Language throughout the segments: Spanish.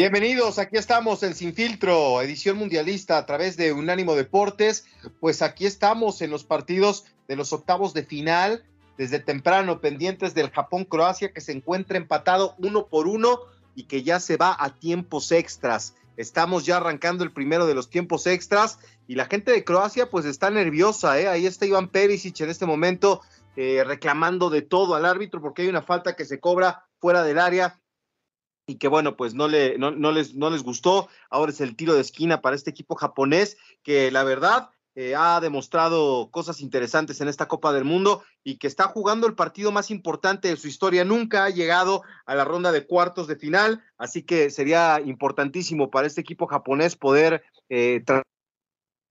Bienvenidos, aquí estamos en Sin Filtro, edición mundialista a través de Unánimo Deportes. Pues aquí estamos en los partidos de los octavos de final, desde temprano, pendientes del Japón-Croacia, que se encuentra empatado uno por uno y que ya se va a tiempos extras. Estamos ya arrancando el primero de los tiempos extras y la gente de Croacia pues está nerviosa, ¿eh? Ahí está Iván Perisic en este momento eh, reclamando de todo al árbitro porque hay una falta que se cobra fuera del área y que bueno, pues no, le, no, les, no les gustó. Ahora es el tiro de esquina para este equipo japonés que la verdad eh, ha demostrado cosas interesantes en esta Copa del Mundo y que está jugando el partido más importante de su historia. Nunca ha llegado a la ronda de cuartos de final, así que sería importantísimo para este equipo japonés poder eh,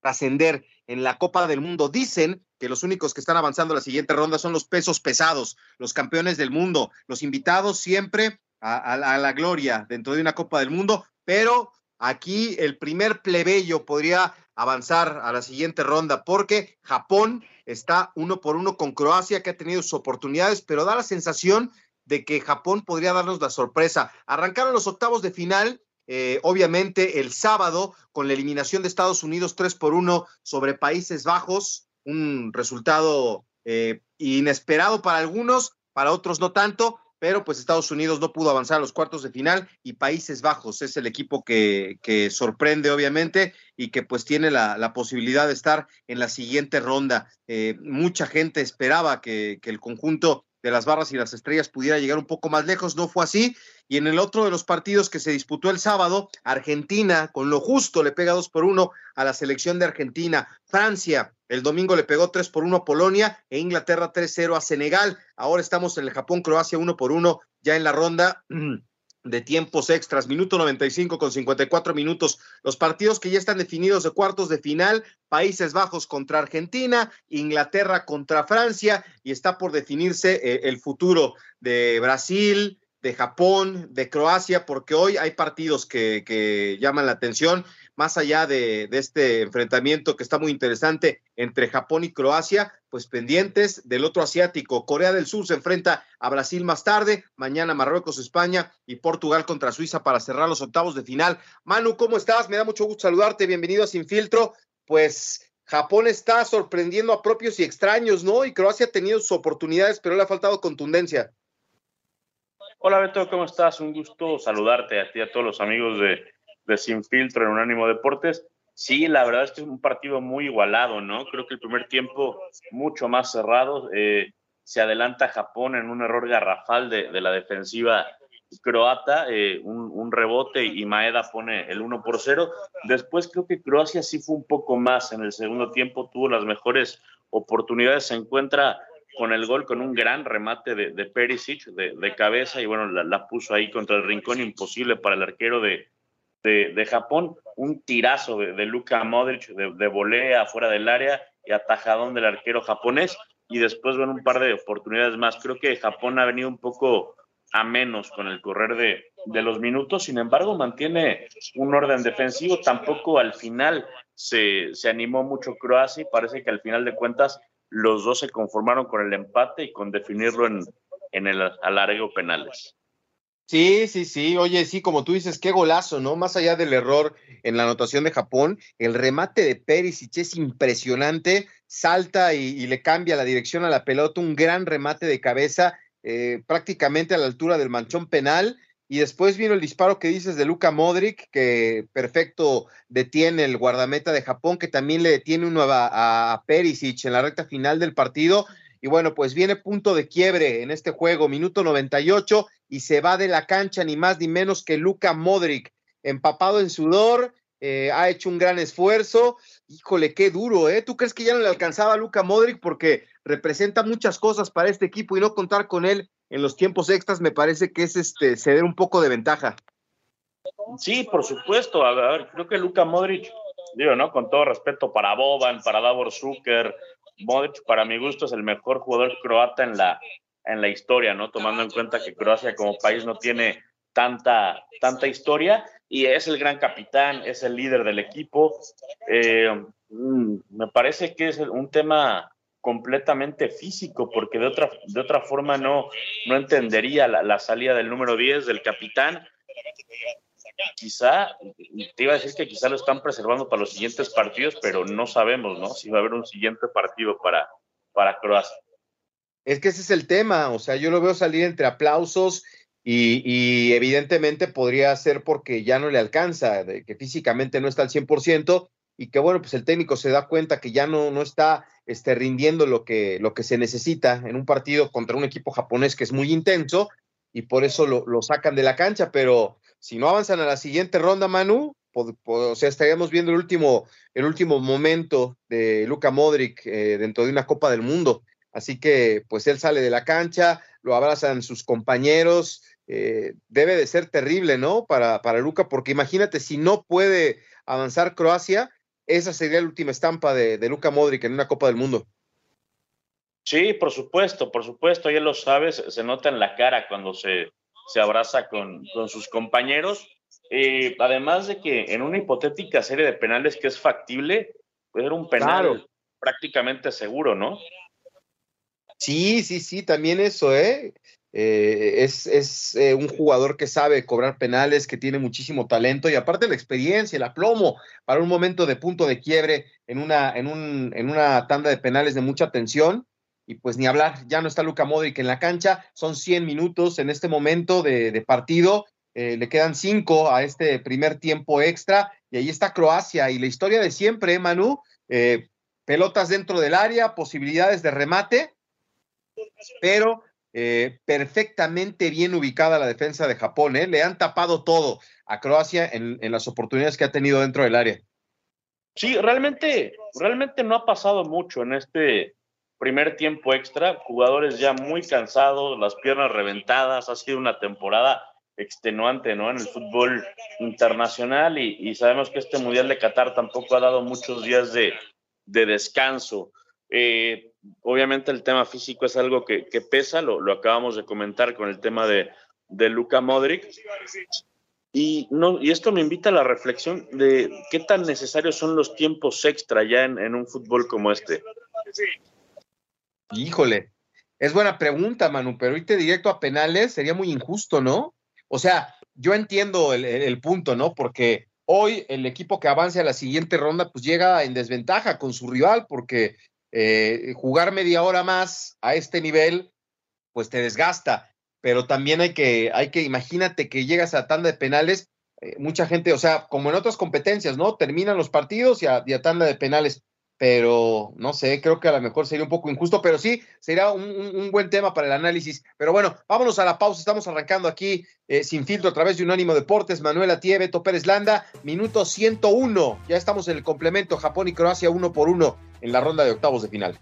trascender en la Copa del Mundo. Dicen que los únicos que están avanzando a la siguiente ronda son los pesos pesados, los campeones del mundo, los invitados siempre a, la gloria dentro de una Copa del Mundo, pero aquí el primer plebeyo podría avanzar a la siguiente ronda porque Japón está uno por uno con Croacia que ha tenido sus oportunidades, pero da la sensación de que Japón podría darnos la sorpresa. Arrancaron los octavos de final, eh, obviamente el sábado con la eliminación de Estados Unidos 3 por 1 sobre Países Bajos, un resultado eh, inesperado para algunos, para otros no tanto, pero pues Estados Unidos no pudo avanzar a los cuartos de final y Países Bajos es el equipo que, que sorprende obviamente y que pues tiene la, la, posibilidad de estar en la siguiente ronda. Eh, mucha gente esperaba que, que el conjunto de las barras y las estrellas pudiera llegar un poco más lejos, no fue así. Y en el otro de los partidos que se disputó el sábado, Argentina, con lo justo, le pega dos por uno a la selección de Argentina. Francia, el domingo le pegó tres por uno a Polonia e Inglaterra 3-0 a Senegal. Ahora estamos en el Japón-Croacia uno por uno, ya en la ronda de tiempos extras, minuto 95 con 54 minutos. Los partidos que ya están definidos de cuartos de final, Países Bajos contra Argentina, Inglaterra contra Francia, y está por definirse eh, el futuro de Brasil, de Japón, de Croacia, porque hoy hay partidos que, que llaman la atención más allá de, este enfrentamiento que está muy interesante entre Japón y Croacia, pues pendientes del otro asiático. Corea del Sur se enfrenta a Brasil más tarde, mañana Marruecos, España y Portugal contra Suiza para cerrar los octavos de final. Manu, ¿cómo estás? Me da mucho gusto saludarte, bienvenido a Sin Filtro. Pues Japón está sorprendiendo a propios y extraños, ¿no? Y Croacia ha tenido sus oportunidades, pero le ha faltado contundencia. Hola Beto, ¿cómo estás? Un gusto saludarte a ti y a todos los amigos de de Sin Filtro en Unánimo Deportes. Sí, la verdad es que es un partido muy igualado, ¿no? Creo que el primer tiempo mucho más cerrado. Eh, se adelanta Japón en un error garrafal de, de la defensiva croata, eh, un, rebote y Maeda pone el 1 por 0. Después creo que Croacia sí fue un poco más en el segundo tiempo, tuvo las mejores oportunidades, se encuentra con el gol con un gran remate de, de Perisic de, cabeza y bueno, la, puso ahí contra el rincón, imposible para el arquero de, de, Japón, un tirazo de, Luka Modric de, volea afuera del área y atajadón del arquero japonés. Y después ven un par de oportunidades más. Creo que Japón ha venido un poco a menos con el correr de, de los minutos, sin embargo mantiene un orden defensivo, tampoco al final se, se animó mucho Croacia y parece que al final de cuentas los dos se conformaron con el empate y con definirlo en, en el alargo penales. Sí, sí, sí. Oye, sí, como tú dices, qué golazo, ¿no? Más allá del error en la anotación de Japón, el remate de Perisic es impresionante. Salta y, le cambia la dirección a la pelota, un gran remate de cabeza, eh, prácticamente a la altura del manchón penal. Y después vino el disparo que dices de Luka Modric, que perfecto detiene el guardameta de Japón, que también le detiene uno a, Perisic en la recta final del partido. Y bueno, pues viene punto de quiebre en este juego, minuto 98, y se va de la cancha ni más ni menos que Luka Modric, empapado en sudor, eh, ha hecho un gran esfuerzo. Híjole, qué duro, ¿eh? ¿Tú crees que ya no le alcanzaba a Luka Modric porque representa muchas cosas para este equipo y no contar con él en los tiempos extras me parece que es este ceder un poco de ventaja. Sí, por supuesto. A ver, creo que Luka Modric, digo, ¿no? Con todo respeto para Boban, para Davor Zucker, Modric, para mi gusto, es el mejor jugador croata en la, en la historia, ¿no? Tomando en cuenta que Croacia como país no tiene tanta, tanta historia y es el gran capitán, es el líder del equipo. Eh, mm, me parece que es un tema completamente físico, porque de otra, de otra forma no, no entendería la, salida del número 10 del capitán. Quizá, te iba a decir que quizá lo están preservando para los siguientes partidos, pero no sabemos, ¿no? Si va a haber un siguiente partido para, para Croacia. Es que ese es el tema, o sea, yo lo veo salir entre aplausos y, evidentemente podría ser porque ya no le alcanza, que físicamente no está al 100%, y que bueno, pues el técnico se da cuenta que ya no, no está este, rindiendo lo que, lo que se necesita en un partido contra un equipo japonés que es muy intenso y por eso lo, lo sacan de la cancha, pero si no avanzan a la siguiente ronda, Manu, o sea, estaríamos viendo el último, el último momento de Luka Modric eh, dentro de una Copa del Mundo. Así que, pues él sale de la cancha, lo abrazan sus compañeros. Eh, debe de ser terrible, ¿no? Para, para Luka, porque imagínate, si no puede avanzar Croacia, esa sería la última estampa de, de Luka Modric en una Copa del Mundo. Sí, por supuesto, por supuesto, ya lo sabes, se nota en la cara cuando se, se abraza con, con sus compañeros. Eh, además de que en una hipotética serie de penales que es factible, puede ser un penal prácticamente seguro, ¿no? Sí, sí, sí, también eso, ¿eh? Eh, es, es eh, un jugador que sabe cobrar penales, que tiene muchísimo talento y aparte la experiencia, el aplomo para un momento de punto de quiebre en una, en un, en una tanda de penales de mucha tensión. Y pues ni hablar, ya no está Luca Modric en la cancha, son 100 minutos en este momento de, partido, eh, le quedan 5 a este primer tiempo extra y ahí está Croacia y la historia de siempre, Manu, pelotas dentro del área, posibilidades de remate, pero eh, perfectamente bien ubicada la defensa de Japón, ¿eh? le han tapado todo a Croacia en, las oportunidades que ha tenido dentro del área. Sí, realmente, realmente no ha pasado mucho en este primer tiempo extra, jugadores ya muy cansados, las piernas reventadas, ha sido una temporada extenuante ¿no? en el fútbol internacional y, sabemos que este Mundial de Qatar tampoco ha dado muchos días de, de descanso. Eh, obviamente el tema físico es algo que, pesa, lo, acabamos de comentar con el tema de, de Modric. Y, no, y esto me invita a la reflexión de qué tan necesarios son los tiempos extra ya en, un fútbol como este. Híjole, es buena pregunta, Manu, pero irte directo a penales sería muy injusto, ¿no? O sea, yo entiendo el, el, el punto, ¿no? Porque hoy el equipo que avance a la siguiente ronda, pues llega en desventaja con su rival, porque eh, jugar media hora más a este nivel, pues te desgasta, pero también hay que, hay que, imagínate que llegas a tanda de penales, eh, mucha gente, o sea, como en otras competencias, ¿no? Terminan los partidos y a, y a, tanda de penales, pero no sé, creo que a lo mejor sería un poco injusto, pero sí, sería un, un, buen tema para el análisis. Pero bueno, vámonos a la pausa, estamos arrancando aquí eh, sin filtro a través de Unánimo Deportes, Manuela Tie, Beto Pérez Landa, minuto 101, ya estamos en el complemento, Japón y Croacia uno por uno en la ronda de octavos de final.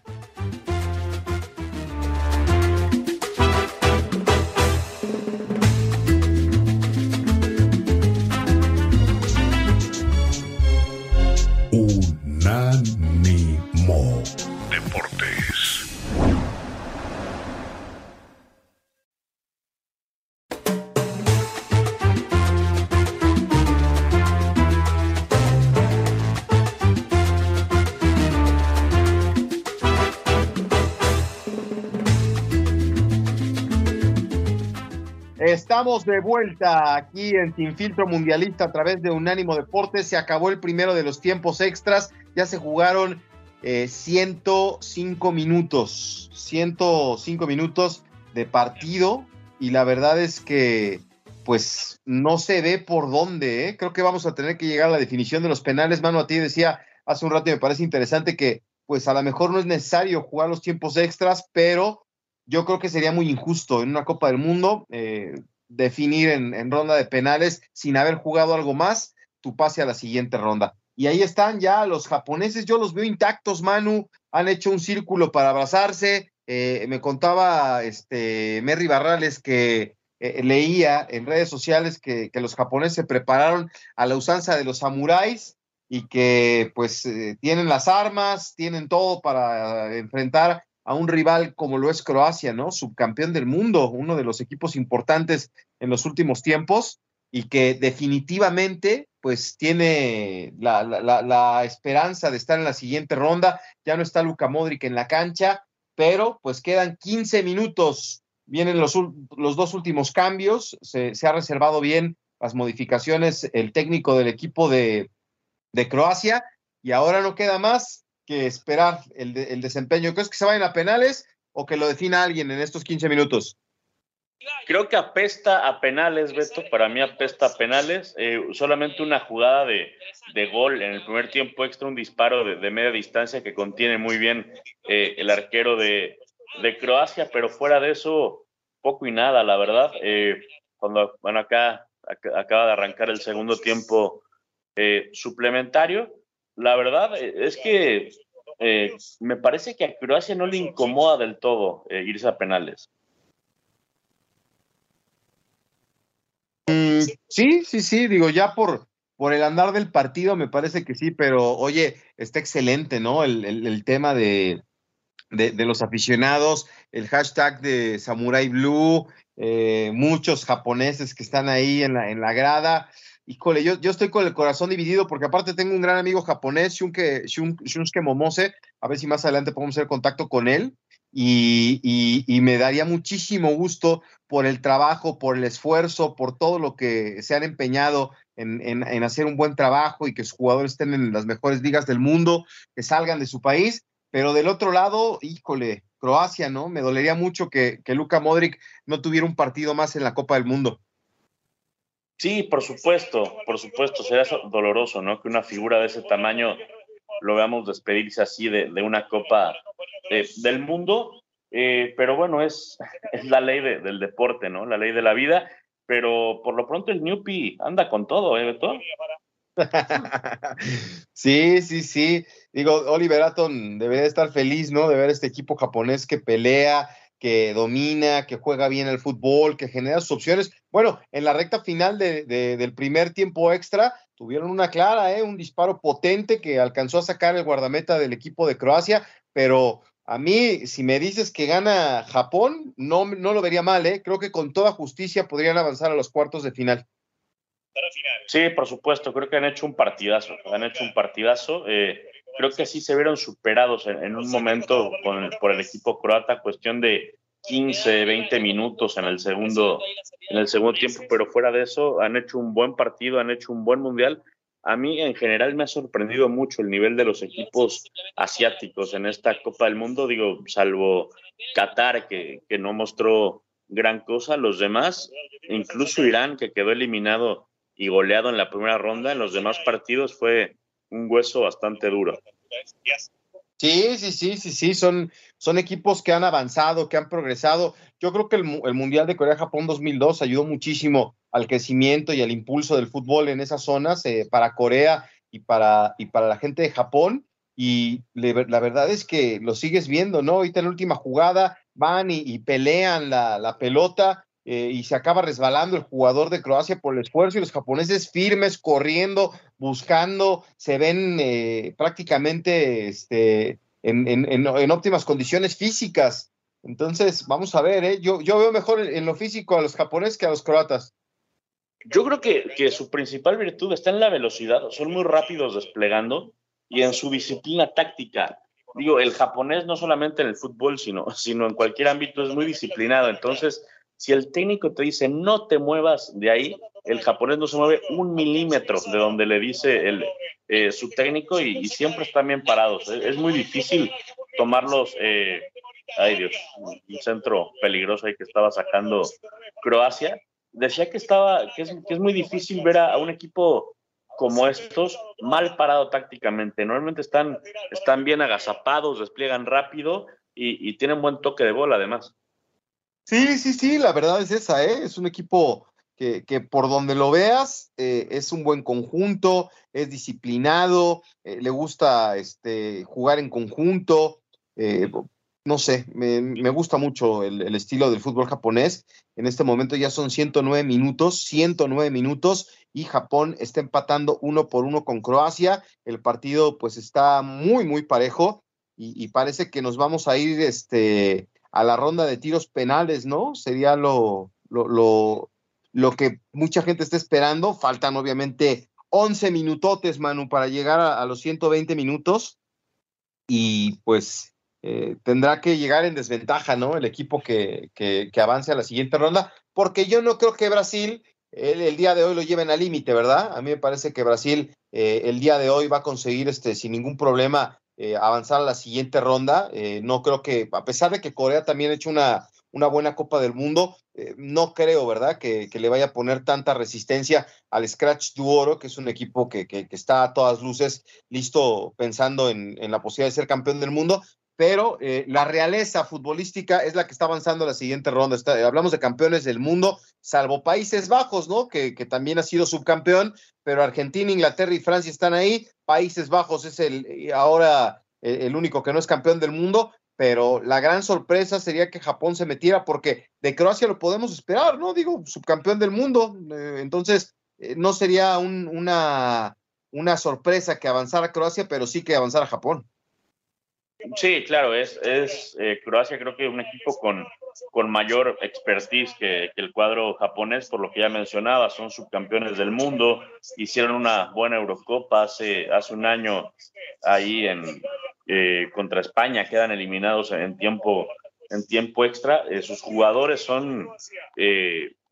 De vuelta aquí en Sin Filtro Mundialista a través de Unánimo Deportes. Se acabó el primero de los tiempos extras. Ya se jugaron eh, 105 minutos. 105 minutos de partido. Y la verdad es que, pues no se ve por dónde. ¿eh? Creo que vamos a tener que llegar a la definición de los penales. Mano, a ti decía hace un rato y me parece interesante que pues a lo mejor no es necesario jugar los tiempos extras, pero yo creo que sería muy injusto en una Copa del Mundo eh, definir en, ronda de penales sin haber jugado algo más tu pase a la siguiente ronda. Y ahí están ya los japoneses, yo los veo intactos, Manu, han hecho un círculo para abrazarse. Eh, me contaba este Merry Barrales que eh, leía en redes sociales que, que, los japoneses se prepararon a la usanza de los samuráis y que pues eh, tienen las armas, tienen todo para enfrentar a un rival como lo es Croacia, ¿no? Subcampeón del mundo, uno de los equipos importantes en los últimos tiempos y que definitivamente pues tiene la, la, la, esperanza de estar en la siguiente ronda. Ya no está Luka Modric en la cancha, pero pues quedan 15 minutos, vienen los, los dos últimos cambios, se, se ha reservado bien las modificaciones el técnico del equipo de, de Croacia y ahora no queda más que esperar el, el desempeño. ¿Crees que se vayan a penales o que lo defina alguien en estos 15 minutos? Creo que apesta a penales, Beto. Para mí apesta a penales. Eh, solamente una jugada de, de, gol en el primer tiempo extra, un disparo de, de media distancia que contiene muy bien eh, el arquero de, de, Croacia, pero fuera de eso, poco y nada, la verdad. Eh, cuando, bueno, acá, acá, acaba de arrancar el segundo tiempo eh, suplementario. La verdad eh, es que eh, me parece que a Croacia no le incomoda del todo irse a penales. Mm, sí, sí, sí, digo, ya por, por el andar del partido me parece que sí, pero oye, está excelente, ¿no? El, tema de, de, los aficionados, el hashtag de Samurai Blue, muchos japoneses que están ahí en la, en la grada híjole, yo, yo estoy con el corazón dividido porque aparte tengo un gran amigo japonés, Shunke, Shunsuke Momose, a ver si más adelante podemos hacer contacto con él. Y, y, me daría muchísimo gusto por el trabajo, por el esfuerzo, por todo lo que se han empeñado en, en, en, hacer un buen trabajo y que sus jugadores estén en las mejores ligas del mundo, que salgan de su país. Pero del otro lado, híjole, Croacia, ¿no? Me dolería mucho que, que Luka Modric no tuviera un partido más en la Copa del Mundo. Sí, por supuesto, por supuesto, será doloroso, ¿no? Que una figura de ese tamaño lo veamos despedirse así de, una copa eh, del mundo, eh, pero bueno, es, es la ley del deporte, ¿no? La ley de la vida, pero por lo pronto el Newpi anda con todo, ¿eh, Beto? sí, sí, sí. Digo, Oliver Aton debería estar feliz, ¿no? De ver este equipo japonés que pelea, que domina, que juega bien el fútbol, que genera sus opciones. Bueno, en la recta final de, del primer tiempo extra tuvieron una clara, ¿eh? un disparo potente que alcanzó a sacar el guardameta del equipo de Croacia, pero a mí, si me dices que gana Japón, no, no lo vería mal, ¿eh? creo que con toda justicia podrían avanzar a los cuartos de final. Sí, por supuesto, creo que han hecho un partidazo, han hecho un partidazo. Eh, creo que sí se vieron superados en, un momento por el equipo croata, cuestión de 15, 20 minutos en el segundo en el segundo tiempo, pero fuera de eso han hecho un buen partido, han hecho un buen mundial. A mí en general me ha sorprendido mucho el nivel de los equipos asiáticos en esta Copa del Mundo, digo, salvo Qatar que, que no mostró gran cosa, los demás, incluso Irán que quedó eliminado y goleado en la primera ronda, en los demás partidos fue un hueso bastante duro. Sí, sí, sí, sí, sí, son, son equipos que han avanzado, que han progresado. Yo creo que el, Mundial de Corea-Japón 2002 ayudó muchísimo al crecimiento y al impulso del fútbol en esas zonas eh, para Corea y para, y para la gente de Japón. Y la verdad es que lo sigues viendo, ¿no? Ahorita en la última jugada van y, pelean la, la pelota eh, y se acaba resbalando el jugador de Croacia por el esfuerzo y los japoneses firmes, corriendo, buscando, se ven eh, prácticamente este, en, en, en, óptimas condiciones físicas. Entonces, vamos a ver, ¿eh? yo, yo veo mejor en lo físico a los japoneses que a los croatas. Yo creo que, que su principal virtud está en la velocidad, son muy rápidos desplegando y en su disciplina táctica digo, el japonés no solamente en el fútbol, sino, sino en cualquier ámbito es muy disciplinado. Entonces, si el técnico te dice no te muevas de ahí, el japonés no se mueve un milímetro de donde le dice el, eh, su técnico y, siempre están bien parados. Es, muy difícil tomarlos. Eh, ay Dios, un centro peligroso ahí que estaba sacando Croacia. decía que estaba, que es, que es muy difícil ver a, un equipo como estos mal parado tácticamente. Normalmente están, están bien agazapados, despliegan rápido y, tienen buen toque de bola además. Sí, sí, sí, la verdad es esa, ¿eh? Es un equipo que, que por donde lo veas eh, es un buen conjunto, es disciplinado, eh, le gusta este, jugar en conjunto. Eh, no sé, me, gusta mucho el, estilo del fútbol japonés. En este momento ya son 109 minutos, 109 minutos y Japón está empatando uno por uno con Croacia. El partido pues está muy, muy parejo y, parece que nos vamos a ir este, a la ronda de tiros penales, ¿no? Sería lo, lo, lo, que mucha gente está esperando. Faltan obviamente 11 minutotes, Manu, para llegar a, a los 120 minutos. Y pues eh, tendrá que llegar en desventaja, ¿no? El equipo que, que, avance a la siguiente ronda, porque yo no creo que Brasil el, día de hoy lo lleven al límite, ¿verdad? A mí me parece que Brasil eh, el día de hoy va a conseguir este, sin ningún problema eh, avanzar a la siguiente ronda. no creo que, a pesar de que Corea también ha hecho una, una buena Copa del Mundo. no creo, ¿verdad?, que, le vaya a poner tanta resistencia al Scratch Duoro, que es un equipo que, que, está a todas luces listo pensando en, en, la posibilidad de ser campeón del mundo pero eh, la realeza futbolística es la que está avanzando a la siguiente ronda. hablamos de campeones del mundo, salvo Países Bajos, ¿no? Que, también ha sido subcampeón, pero Argentina, Inglaterra y Francia están ahí. Países Bajos es el eh, ahora eh, el único que no es campeón del mundo, pero la gran sorpresa sería que Japón se metiera, porque de Croacia lo podemos esperar, ¿no? Digo, subcampeón del mundo. entonces, no sería una, una sorpresa que avanzara Croacia, pero sí que avanzara Japón. Sí, claro, es, eh, Croacia creo que un equipo con, mayor expertise que, el cuadro japonés, por lo que ya mencionaba, son subcampeones del mundo, hicieron una buena Eurocopa hace, un año ahí en, eh, contra España, quedan eliminados en tiempo, en tiempo extra, eh, sus jugadores son...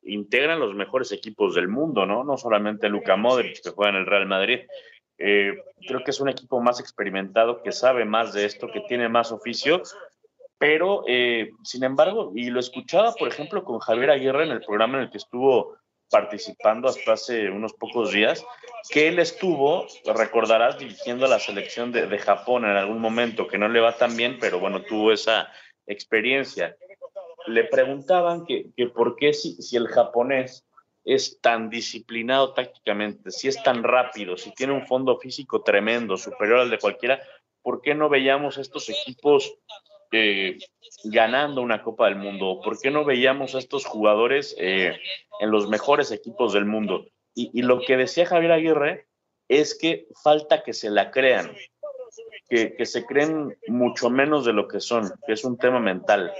integran los mejores equipos del mundo, ¿no? No solamente Luka Modric, que juega en el Real Madrid, eh, creo que es un equipo más experimentado, que sabe más de esto, que tiene más oficio, pero eh, sin embargo, y lo escuchaba, por ejemplo, con Javier Aguirre en el programa en el que estuvo participando hasta hace unos pocos días, que él estuvo, recordarás, dirigiendo a la selección de, Japón en algún momento, que no le va tan bien, pero bueno, tuvo esa experiencia. Le preguntaban que, que por qué si, si el japonés es tan disciplinado tácticamente, si es tan rápido, si tiene un fondo físico tremendo, superior al de cualquiera, ¿por qué no veíamos estos equipos eh, ganando una Copa del Mundo? ¿Por qué no veíamos a estos jugadores eh, en los mejores equipos del mundo? Y, lo que decía Javier Aguirre es que falta que se la crean, que se creen mucho menos de lo que son, que es un tema mental.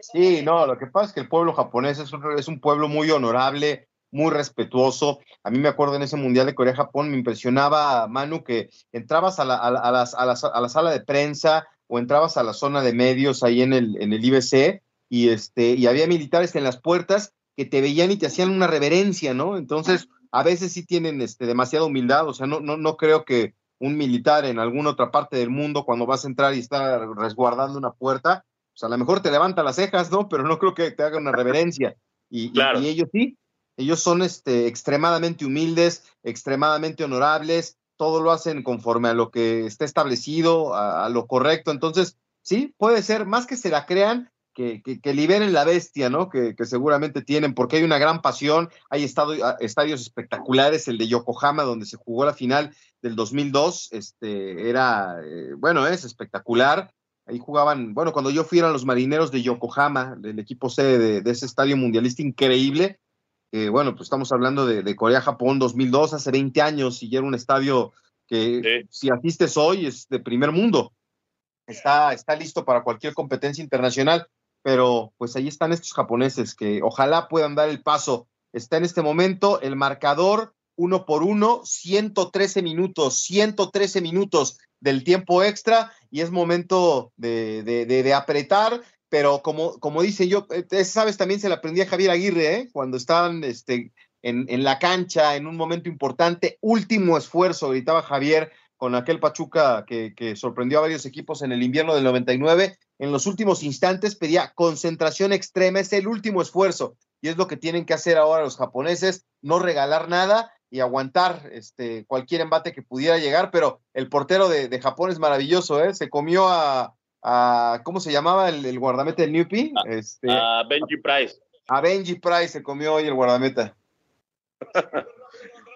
Sí, no, lo que pasa es que el pueblo japonés es un, es un pueblo muy honorable, muy respetuoso. A mí me acuerdo en ese Mundial de Corea-Japón, me impresionaba, Manu, que entrabas a la, a, a, la, sala de prensa o entrabas a la zona de medios ahí en el, IBC y, este, y había militares en las puertas que te veían y te hacían una reverencia, ¿no? Entonces, a veces sí tienen este, demasiada humildad, o sea, no, no, no creo que un militar en alguna otra parte del mundo, cuando vas a entrar y está resguardando una puerta, a lo mejor te levanta las cejas, ¿no? Pero no creo que te haga una reverencia. Y, ellos sí, ellos son este, extremadamente humildes, extremadamente honorables, todo lo hacen conforme a lo que está establecido, a, lo correcto. Entonces, sí, puede ser, más que se la crean, que, que, liberen la bestia, ¿no? Que, seguramente tienen, porque hay una gran pasión, hay estadios espectaculares, el de Yokohama, donde se jugó la final del 2002, este, era, eh, bueno, es espectacular, Ahí jugaban, bueno, cuando yo fui eran los marineros de Yokohama, del equipo sede de, ese estadio mundialista increíble. bueno, pues estamos hablando de, Corea-Japón 2002, hace 20 años, y era un estadio que si asistes hoy es de primer mundo. Está, está listo para cualquier competencia internacional, pero pues ahí están estos japoneses que ojalá puedan dar el paso. Está en este momento el marcador uno por uno, 113 minutos, 113 minutos del tiempo extra y es momento de, de, apretar, pero como, como dice yo, eh, sabes, también se la aprendí a Javier Aguirre, ¿eh? cuando estaban este, en, en, la cancha en un momento importante, último esfuerzo, gritaba Javier con aquel Pachuca que, que, sorprendió a varios equipos en el invierno del 99, en los últimos instantes pedía concentración extrema, es el último esfuerzo y es lo que tienen que hacer ahora los japoneses, no regalar nada y aguantar este, cualquier embate que pudiera llegar, pero el portero de, Japón es maravilloso, ¿eh? se comió a, ¿cómo se llamaba el, guardameta del Newpie? A, este, a Benji Price. A Benji Price se comió hoy el guardameta.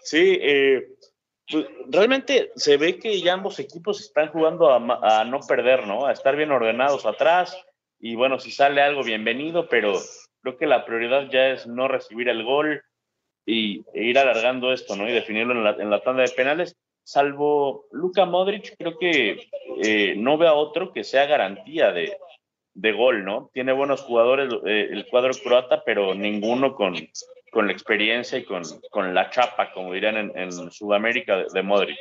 sí, eh, pues, realmente se ve que ya ambos equipos están jugando a, no perder, ¿no? A estar bien ordenados atrás. Y bueno, si sale algo, bienvenido, pero creo que la prioridad ya es no recibir el gol y e ir alargando esto, ¿no? Y definirlo en la, en la tanda de penales. Salvo Luka Modric, creo que eh, no veo a otro que sea garantía de, de gol, ¿no? Tiene buenos jugadores eh, el cuadro croata, pero ninguno con, con la experiencia y con, con la chapa, como dirían en, Sudamérica, de, Modric.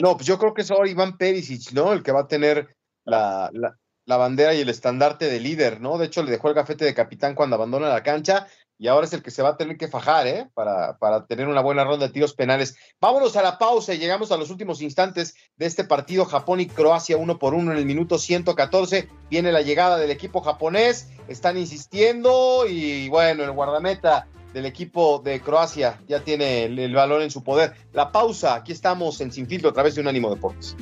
No, pues yo creo que es ahora Iván Perisic, ¿no? El que va a tener la, la, bandera y el estandarte de líder, ¿no? De hecho, le dejó el gafete de capitán cuando abandona la cancha y ahora es el que se va a tener que fajar, ¿eh? Para, para tener una buena ronda de tiros penales. Vámonos a la pausa y llegamos a los últimos instantes de este partido Japón y Croacia uno por uno en el minuto 114. Viene la llegada del equipo japonés, están insistiendo y bueno, el guardameta del equipo de Croacia ya tiene el, balón en su poder. La pausa, aquí estamos en Sin Filtro a través de un ánimo Deportes.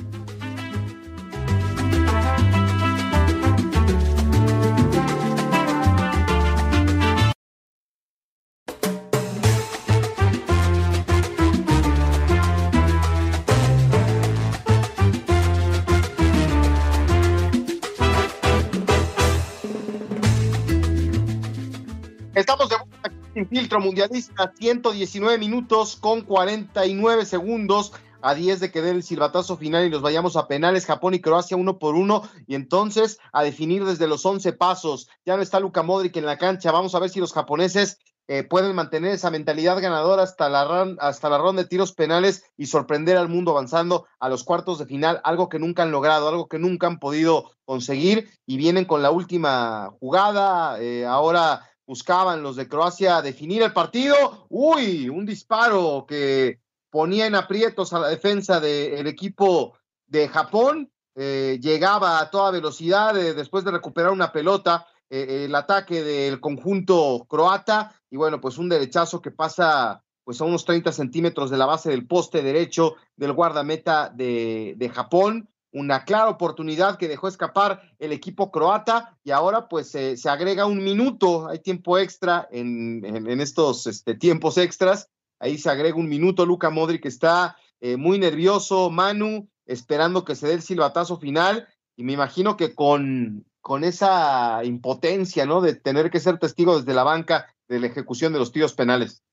Filtro mundialista, 119 minutos con 49 segundos a 10 de que dé el silbatazo final y nos vayamos a penales, Japón y Croacia uno por uno, y entonces a definir desde los 11 pasos. Ya no está Luka Modric en la cancha, vamos a ver si los japoneses eh, pueden mantener esa mentalidad ganadora hasta la, hasta la ronda de tiros penales y sorprender al mundo avanzando a los cuartos de final, algo que nunca han logrado, algo que nunca han podido conseguir, y vienen con la última jugada, eh, ahora buscaban los de Croacia definir el partido. Uy, un disparo que ponía en aprietos a la defensa del equipo de Japón. Eh, llegaba a toda velocidad eh, después de recuperar una pelota. Eh, el ataque del conjunto croata y bueno, pues un derechazo que pasa pues a unos 30 centímetros de la base del poste derecho del guardameta de, de Japón una clara oportunidad que dejó escapar el equipo croata y ahora pues se agrega un minuto, hay tiempo extra en, estos este, tiempos extras, ahí se agrega un minuto, Luca Modric está eh, muy nervioso, Manu esperando que se dé el silbatazo final y me imagino que con, con esa impotencia, ¿no? De tener que ser testigo desde la banca de la ejecución de los tiros penales.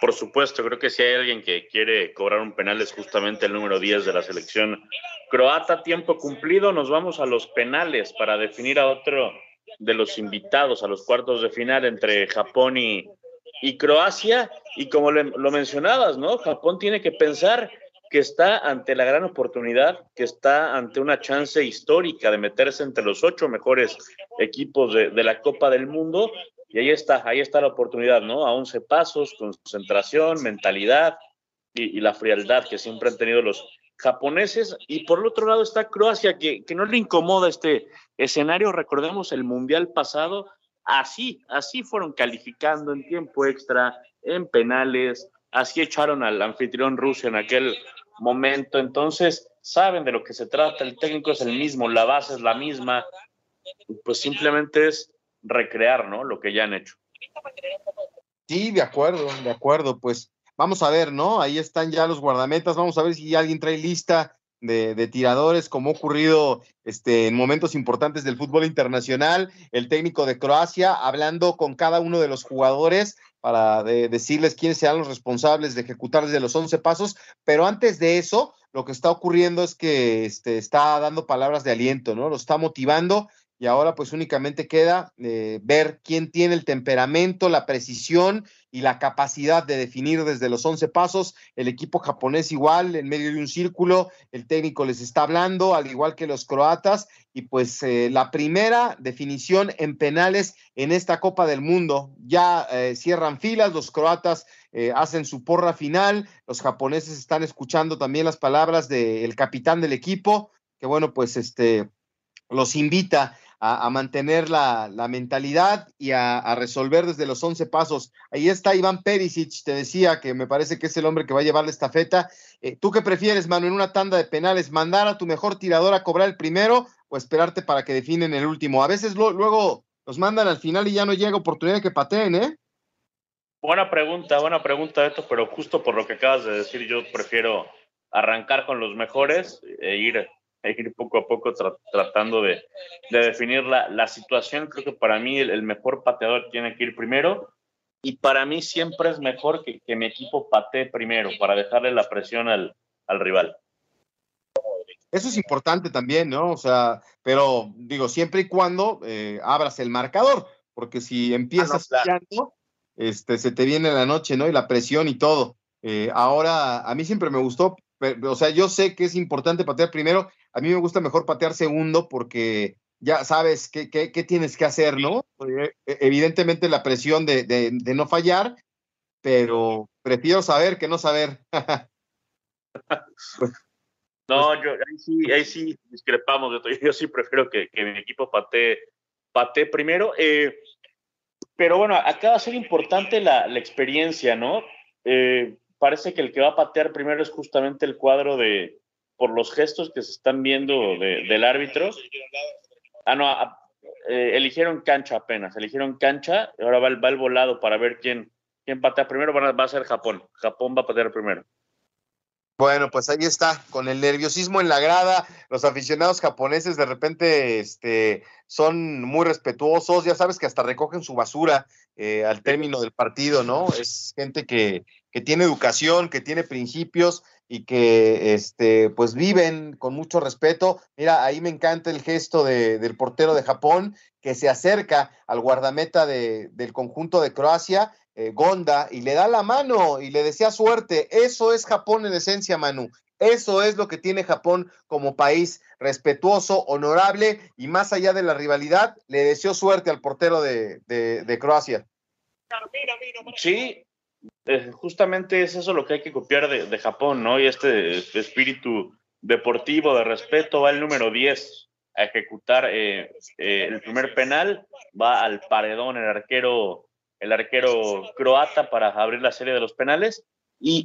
Por supuesto, creo que si hay alguien que quiere cobrar un penal es justamente el número 10 de la selección croata. Tiempo cumplido, nos vamos a los penales para definir a otro de los invitados a los cuartos de final entre Japón y, Croacia. Y como lo mencionabas, ¿no? Japón tiene que pensar que está ante la gran oportunidad, que está ante una chance histórica de meterse entre los ocho mejores equipos de, de la Copa del Mundo y ahí está, ahí está la oportunidad, ¿no? A 11 pasos, concentración, mentalidad y, la frialdad que siempre han tenido los japoneses. Y por el otro lado está Croacia, que, que no le incomoda este escenario. Recordemos el Mundial pasado, así, así fueron calificando en tiempo extra, en penales, así echaron al anfitrión Rusia en aquel momento. Entonces, saben de lo que se trata, el técnico es el mismo, la base es la misma, pues simplemente es recrear, ¿no? Lo que ya han hecho. Sí, de acuerdo, de acuerdo. Pues vamos a ver, ¿no? Ahí están ya los guardametas. Vamos a ver si alguien trae lista de, tiradores, como ha ocurrido este, en momentos importantes del fútbol internacional. El técnico de Croacia hablando con cada uno de los jugadores para decirles quiénes sean los responsables de ejecutar desde los 11 pasos. Pero antes de eso, lo que está ocurriendo es que este, está dando palabras de aliento, ¿no? Lo está motivando y ahora pues únicamente queda eh, ver quién tiene el temperamento, la precisión y la capacidad de definir desde los 11 pasos. El equipo japonés igual, en medio de un círculo, el técnico les está hablando, al igual que los croatas, y pues eh, la primera definición en penales en esta Copa del Mundo. Ya eh, cierran filas, los croatas hacen su porra final, los japoneses están escuchando también las palabras del capitán del equipo, que bueno, pues este los invita a, mantener la, mentalidad y a, resolver desde los 11 pasos. Ahí está Iván Perisic, te decía que me parece que es el hombre que va a llevar la estafeta. Eh, ¿Tú qué prefieres, Manu, en una tanda de penales, mandar a tu mejor tirador a cobrar el primero o esperarte para que definen el último? A veces luego los mandan al final y ya no llega oportunidad de que pateen, ¿eh? Buena pregunta, buena pregunta, esto, pero justo por lo que acabas de decir, yo prefiero arrancar con los mejores e ir ir poco a poco tratando de, definir la, situación. Creo que para mí el, mejor pateador tiene que ir primero y para mí siempre es mejor que, mi equipo patee primero para dejarle la presión al, rival. Eso es importante también, ¿no? O sea, pero digo, siempre y cuando eh, abras el marcador, porque si empiezas ah, este, se te viene la noche, ¿no? Y la presión y todo. Eh, ahora, a mí siempre me gustó o sea, yo sé que es importante patear primero. A mí me gusta mejor patear segundo porque ya sabes qué, tienes que hacer, ¿no? E, evidentemente la presión de, no fallar, pero prefiero saber que no saber. no, yo ahí sí, ahí sí discrepamos. Yo sí prefiero que, mi equipo patee, patee primero. Eh, pero bueno, acá va a ser importante la, la experiencia, ¿no? Eh, parece que el que va a patear primero es justamente el cuadro de, por los gestos que se están viendo del árbitro. Ah, no, eh, eligieron cancha apenas, eligieron cancha, ahora va, el volado para ver quién, quién patea primero, va va a ser Japón. Japón va a patear primero. Bueno, pues ahí está, con el nerviosismo en la grada, los aficionados japoneses de repente este, son muy respetuosos, ya sabes que hasta recogen su basura eh, al término del partido, ¿no? Es gente que, que tiene educación, que tiene principios y que este, pues viven con mucho respeto. Mira, ahí me encanta el gesto del portero de Japón que se acerca al guardameta del conjunto de Croacia, eh, Gonda, y le da la mano y le desea suerte. Eso es Japón en esencia, Manu. Eso es lo que tiene Japón como país respetuoso, honorable y más allá de la rivalidad, le deseo suerte al portero de, de Croacia. Sí, eh, justamente es eso lo que hay que copiar de, Japón, ¿no? Y este, espíritu deportivo de respeto va el número 10 a ejecutar eh, eh, el primer penal, va al paredón el arquero, el arquero croata para abrir la serie de los penales y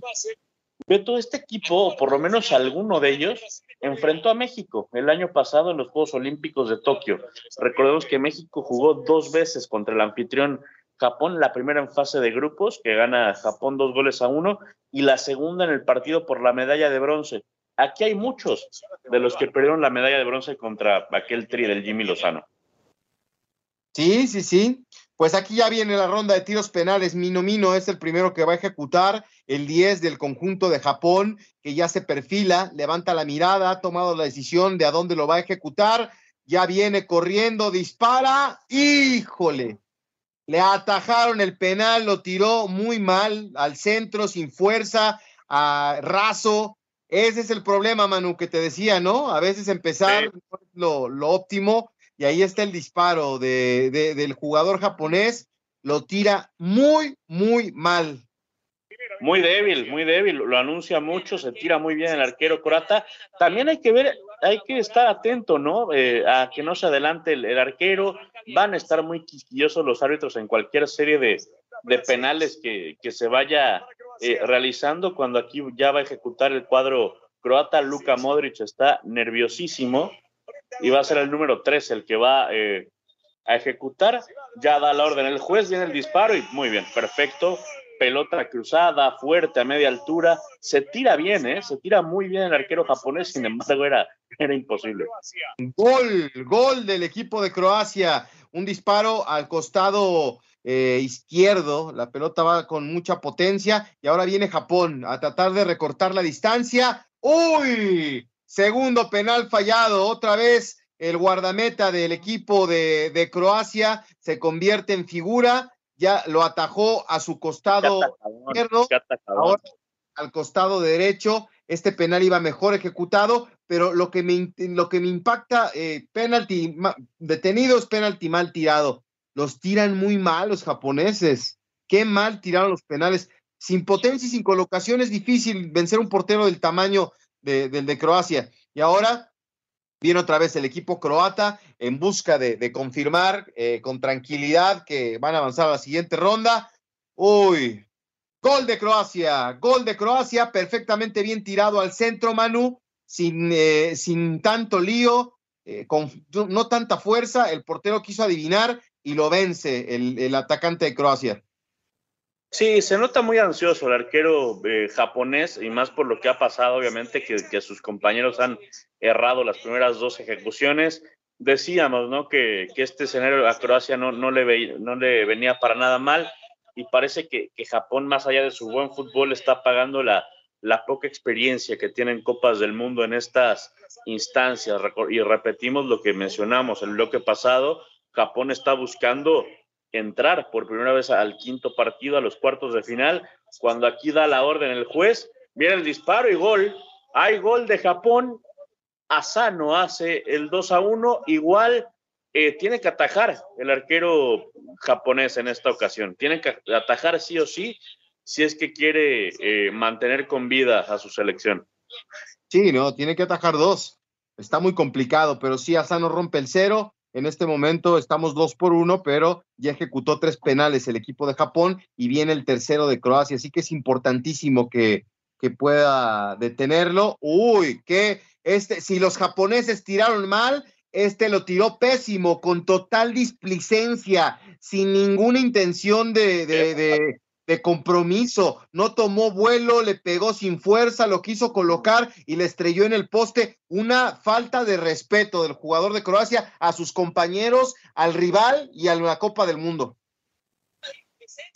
todo este equipo, o por lo menos alguno de ellos, enfrentó a México el año pasado en los Juegos Olímpicos de Tokio. Recordemos que México jugó dos veces contra el anfitrión Japón, la primera en fase de grupos, que gana Japón dos goles a uno, y la segunda en el partido por la medalla de bronce. Aquí hay muchos de los que perdieron la medalla de bronce contra aquel tri del Jimmy Lozano. Sí, sí, sí. Pues aquí ya viene la ronda de tiros penales. Mino Mino es el primero que va a ejecutar el 10 del conjunto de Japón, que ya se perfila, levanta la mirada, ha tomado la decisión de a dónde lo va a ejecutar. Ya viene corriendo, dispara. ¡Híjole! le atajaron el penal, lo tiró muy mal al centro, sin fuerza, a raso. Ese es el problema, Manu, que te decía, ¿no? A veces empezar lo, lo, óptimo y ahí está el disparo de, del jugador japonés, lo tira muy, muy mal. Muy débil, muy débil, lo anuncia mucho, se tira muy bien el arquero croata. También hay que ver, hay que estar atento, ¿no? Eh, a que no se adelante el, arquero. Van a estar muy quisquillosos los árbitros en cualquier serie de, penales que, se vaya eh, realizando. Cuando aquí ya va a ejecutar el cuadro croata, Luka Modric está nerviosísimo y va a ser el número 3 el que va eh, a ejecutar. Ya da la orden el juez, viene el disparo y muy bien, perfecto pelota cruzada, fuerte, a media altura. Se tira bien, ¿eh? Se tira muy bien el arquero japonés, sin embargo era, era imposible. Gol, gol del equipo de Croacia. Un disparo al costado eh, izquierdo. La pelota va con mucha potencia y ahora viene Japón a tratar de recortar la distancia. ¡Uy! Segundo penal fallado. Otra vez el guardameta del equipo de, de Croacia se convierte en figura ya lo atajó a su costado izquierdo, ahora al costado derecho. Este penal iba mejor ejecutado, pero lo que me, lo que me impacta, eh, penalti detenido es penalti mal tirado. Los tiran muy mal los japoneses. Qué mal tiraron los penales. Sin potencia y sin colocación es difícil vencer un portero del tamaño del de Croacia. Y ahora Viene otra vez el equipo croata en busca de, confirmar eh, con tranquilidad que van a avanzar a la siguiente ronda. Uy, gol de Croacia, gol de Croacia, perfectamente bien tirado al centro, Manu, sin, eh, sin tanto lío, eh, con no tanta fuerza. El portero quiso adivinar y lo vence el, el atacante de Croacia. Sí, se nota muy ansioso el arquero eh, japonés y más por lo que ha pasado, obviamente, que, sus compañeros han errado las primeras dos ejecuciones. Decíamos, ¿no? Que, este escenario a Croacia no, no, le venía para nada mal y parece que, Japón, más allá de su buen fútbol, está pagando la, la poca experiencia que tienen Copas del Mundo en estas instancias. Y repetimos lo que mencionamos el bloque pasado, Japón está buscando entrar por primera vez al quinto partido, a los cuartos de final, cuando aquí da la orden el juez, viene el disparo y gol. Hay gol de Japón. Asano hace el 2 a 1. Igual eh, tiene que atajar el arquero japonés en esta ocasión. Tiene que atajar sí o sí si es que quiere eh, mantener con vida a su selección. Sí, no, tiene que atajar dos. Está muy complicado, pero sí, Asano rompe el cero en este momento estamos dos por uno, pero ya ejecutó tres penales el equipo de Japón y viene el tercero de Croacia. Así que es importantísimo que, que pueda detenerlo. Uy, que este, si los japoneses tiraron mal, este lo tiró pésimo, con total displicencia, sin ninguna intención de, de, de compromiso, no tomó vuelo, le pegó sin fuerza, lo quiso colocar y le estrelló en el poste. Una falta de respeto del jugador de Croacia a sus compañeros, al rival y a la Copa del Mundo.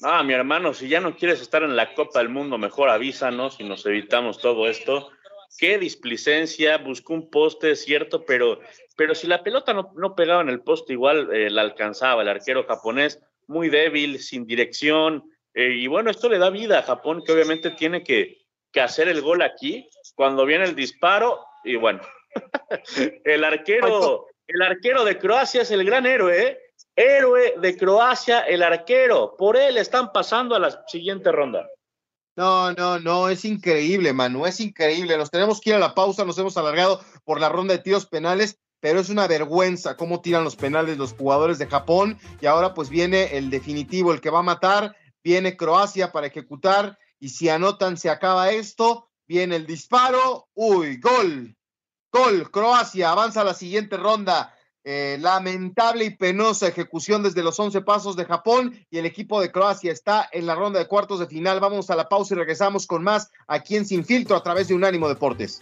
Ah, mi hermano, si ya no quieres estar en la Copa del Mundo, mejor avísanos y nos evitamos todo esto. Qué displicencia, buscó un poste, es cierto, pero, pero si la pelota no, no pegaba en el poste, igual eh, la alcanzaba el arquero japonés, muy débil, sin dirección, eh, y bueno, esto le da vida a Japón, que obviamente tiene que, hacer el gol aquí, cuando viene el disparo, y bueno, el arquero, el arquero de Croacia es el gran héroe, ¿eh? héroe de Croacia, el arquero, por él están pasando a la siguiente ronda. No, no, no, es increíble, Manu, es increíble. Nos tenemos que ir a la pausa, nos hemos alargado por la ronda de tiros penales, pero es una vergüenza cómo tiran los penales los jugadores de Japón y ahora pues viene el definitivo, el que va a matar viene Croacia para ejecutar y si anotan se acaba esto, viene el disparo, uy, gol, gol, Croacia avanza a la siguiente ronda. Eh, lamentable y penosa ejecución desde los 11 pasos de Japón y el equipo de Croacia está en la ronda de cuartos de final. Vamos a la pausa y regresamos con más aquí en Sin Filtro a través de Unánimo Deportes.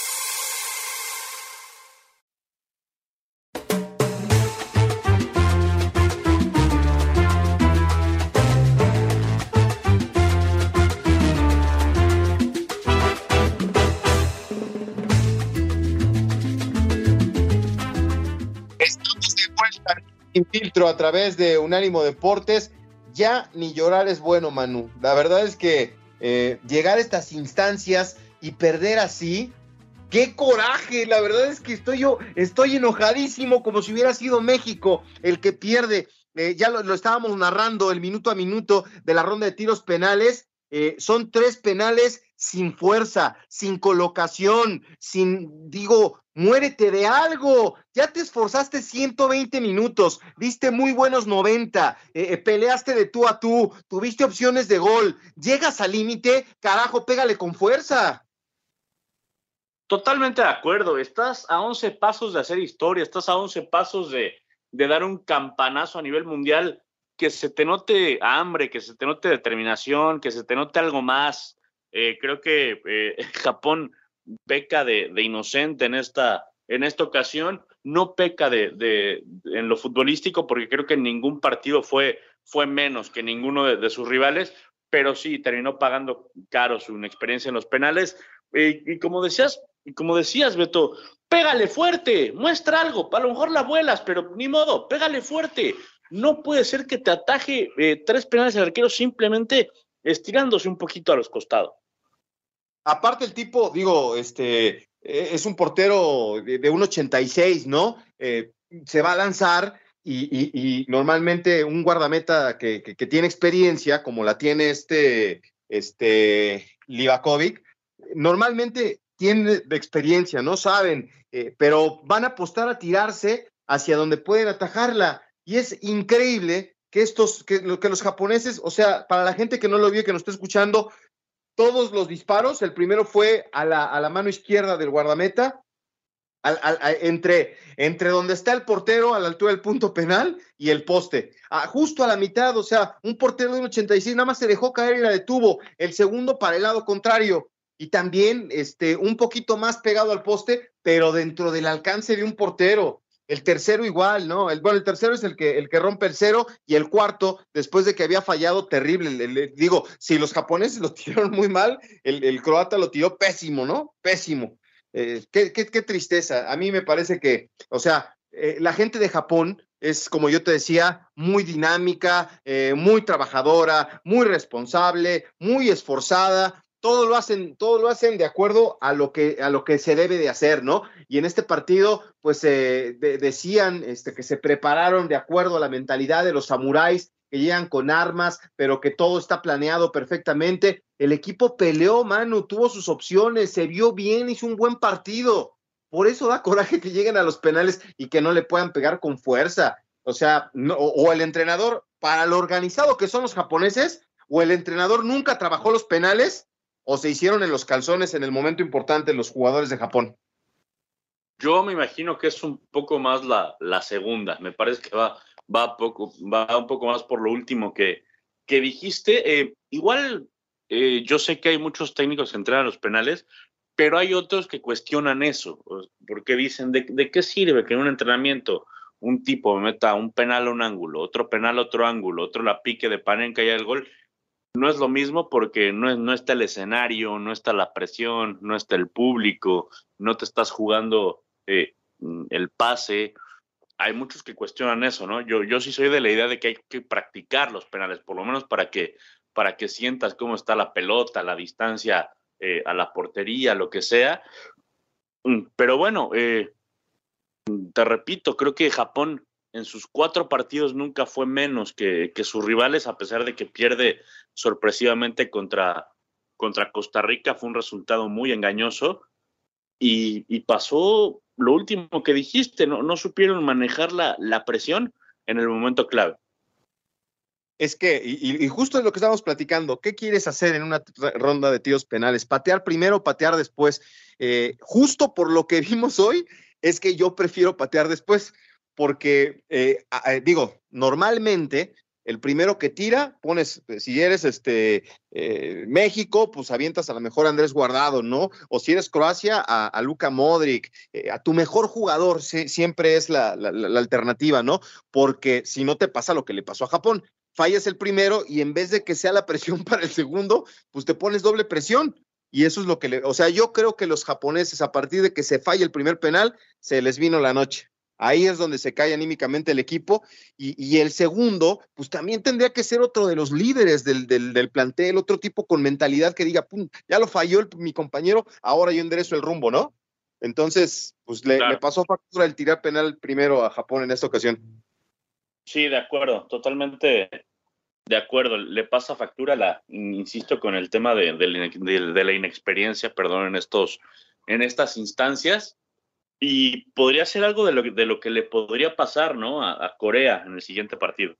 Filtro a través de Unánimo Deportes. Ya ni llorar es bueno, Manu. La verdad es que eh, llegar a estas instancias y perder así, qué coraje. La verdad es que estoy yo, estoy enojadísimo como si hubiera sido México el que pierde. Eh, ya lo, estábamos narrando el minuto a minuto de la ronda de tiros penales. Eh, son tres penales sin fuerza, sin colocación, sin, digo, muérete de algo. Ya te esforzaste 120 minutos, diste muy buenos 90, eh, eh, peleaste de tú a tú, tuviste opciones de gol. Llegas al límite, carajo, pégale con fuerza. Totalmente de acuerdo. Estás a 11 pasos de hacer historia, estás a 11 pasos de, de dar un campanazo a nivel mundial. Que se te note hambre, que se te note determinación, que se te note algo más. Eh, creo que Japón peca de, inocente en esta, en esta ocasión, no peca de, en lo futbolístico porque creo que ningún partido fue, fue menos que ninguno de, sus rivales, pero sí terminó pagando caro su experiencia en los penales. y como decías, y como decías, Beto, pégale fuerte, muestra algo, a lo mejor la vuelas, pero ni modo, pégale fuerte. No puede ser que te ataje eh, tres penales el arquero simplemente estirándose un poquito a los costados. Aparte el tipo, digo, este, e, es un portero de, un 86, ¿no? Eh, se va a lanzar y, normalmente un guardameta que, tiene experiencia, como la tiene este, este Livakovic, normalmente tiene experiencia, no saben, eh, pero van a apostar a tirarse hacia donde pueden atajarla. Y es increíble que estos, que, los japoneses, o sea, para la gente que no lo vio, que nos está escuchando, todos los disparos, el primero fue a la, a la mano izquierda del guardameta, entre, entre donde está el portero a la altura del punto penal y el poste, justo a la mitad, o sea, un portero de un 86 nada más se dejó caer y la detuvo, el segundo para el lado contrario. Y también este, un poquito más pegado al poste, pero dentro del alcance de un portero. El tercero igual, ¿no? El, bueno, el tercero es el que, el que rompe el cero y el cuarto, después de que había fallado terrible. digo, si los japoneses lo tiraron muy mal, el, croata lo tiró pésimo, ¿no? Pésimo. Eh, qué, tristeza. A mí me parece que, o sea, eh, la gente de Japón es, como yo te decía, muy dinámica, eh, muy trabajadora, muy responsable, muy esforzada, todo lo hacen, todo lo hacen de acuerdo a lo que, a lo que se debe de hacer, ¿no? Y en este partido, pues eh, decían este, que se prepararon de acuerdo a la mentalidad de los samuráis que llegan con armas, pero que todo está planeado perfectamente. El equipo peleó, Manu, tuvo sus opciones, se vio bien, hizo un buen partido. Por eso da coraje que lleguen a los penales y que no le puedan pegar con fuerza. O sea, o el entrenador, para lo organizado que son los japoneses, o el entrenador nunca trabajó los penales o se hicieron en los calzones en el momento importante los jugadores de Japón? Yo me imagino que es un poco más la, la segunda. Me parece que va, va, poco, va un poco más por lo último que, que dijiste. Eh, igual, eh, yo sé que hay muchos técnicos que entrenan los penales, pero hay otros que cuestionan eso, porque dicen, ¿de, ¿de, qué sirve que en un entrenamiento un tipo meta un penal a un ángulo, otro penal a otro ángulo, otro la pique de panenca y el gol? No es lo mismo porque no, está el escenario, no está la presión, no está el público, no te estás jugando eh, el pase. Hay muchos que cuestionan eso, ¿no? Yo, yo sí soy de la idea de que hay que practicar los penales, por lo menos para que, para que sientas cómo está la pelota, la distancia eh, a la portería, lo que sea. Mm, pero bueno, eh, te repito, creo que Japón en sus cuatro partidos nunca fue menos que, sus rivales, a pesar de que pierde sorpresivamente contra, contra Costa Rica. Fue un resultado muy engañoso. Y, pasó lo último que dijiste, no, no supieron manejar la, la presión en el momento clave. Es que, y, justo es lo que estamos platicando, ¿qué quieres hacer en una ronda de tiros penales? ¿Patear primero, patear después? Eh, justo por lo que vimos hoy, es que yo prefiero patear después porque, eh, digo, normalmente el primero que tira, pones, eh, si eres este eh, México, pues avientas a lo mejor a Andrés Guardado, ¿no? O si eres Croacia, a, Luca Modric, a tu mejor jugador siempre es la, alternativa, ¿no? Porque si no te pasa lo que le pasó a Japón, fallas el primero y en vez de que sea la presión para el segundo, pues te pones doble presión. Y eso es lo que le, o sea, yo creo que los japoneses, a partir de que se falla el primer penal, se les vino la noche. Ahí es donde se cae anímicamente el equipo. Y, el segundo, pues también tendría que ser otro de los líderes del, del, plantel, otro tipo con mentalidad que diga, Pum, ya lo falló mi compañero, ahora yo enderezo el rumbo, ¿no? Entonces, pues le, pasó factura el tirar penal primero a Japón en esta ocasión. Sí, de acuerdo, totalmente de acuerdo. Le pasa factura, la, insisto, con el tema de, de la inexperiencia, perdón, en estos, en estas instancias. Y podría ser algo de lo, de lo que le podría pasar, ¿no? A, Corea en el siguiente partido.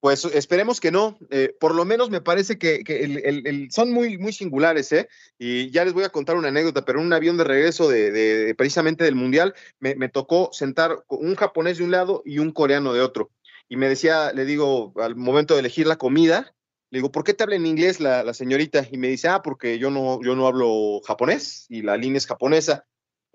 Pues esperemos que no. Eh, por lo menos me parece que, son muy, singulares, ¿eh? Y ya les voy a contar una anécdota, pero en un avión de regreso de, precisamente del Mundial me, me, tocó sentar un japonés de un lado y un coreano de otro. Y me decía, le digo, al momento de elegir la comida, le digo, ¿por qué te habla en inglés la, la señorita? Y me dice, ah, porque yo no, yo no hablo japonés y la línea es japonesa.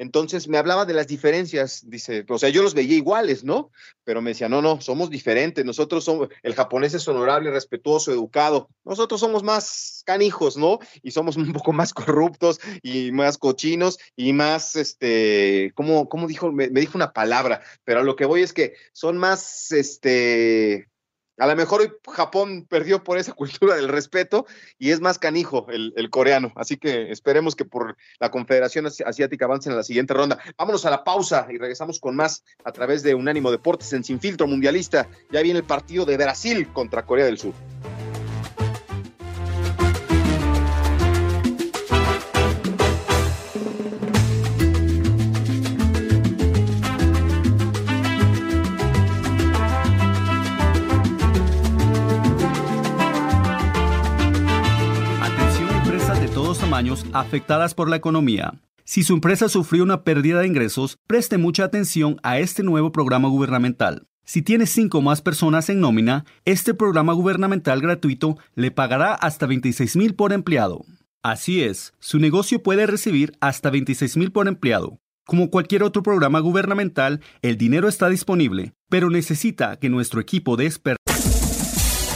Entonces me hablaba de las diferencias, dice, o sea, yo los veía iguales, ¿no? Pero me decía, no, no, somos diferentes, nosotros somos, el japonés es honorable, respetuoso, educado, nosotros somos más canijos, ¿no? Y somos un poco más corruptos y más cochinos y más, este, ¿cómo, cómo dijo? Me, me dijo una palabra, pero a lo que voy es que son más, este, A lo mejor Japón perdió por esa cultura del respeto y es más canijo el, coreano. Así que esperemos que por la Confederación Asiática avancen a la siguiente ronda. Vámonos a la pausa y regresamos con más a través de Unánimo Deportes en Sin Filtro Mundialista. Ya viene el partido de Brasil contra Corea del Sur. Afectadas por la economía. Si su empresa sufrió una pérdida de ingresos, preste mucha atención a este nuevo programa gubernamental. Si tiene cinco más personas en nómina, este programa gubernamental gratuito le pagará hasta 26 mil por empleado. Así es, su negocio puede recibir hasta 26 mil por empleado. Como cualquier otro programa gubernamental, el dinero está disponible, pero necesita que nuestro equipo de expertos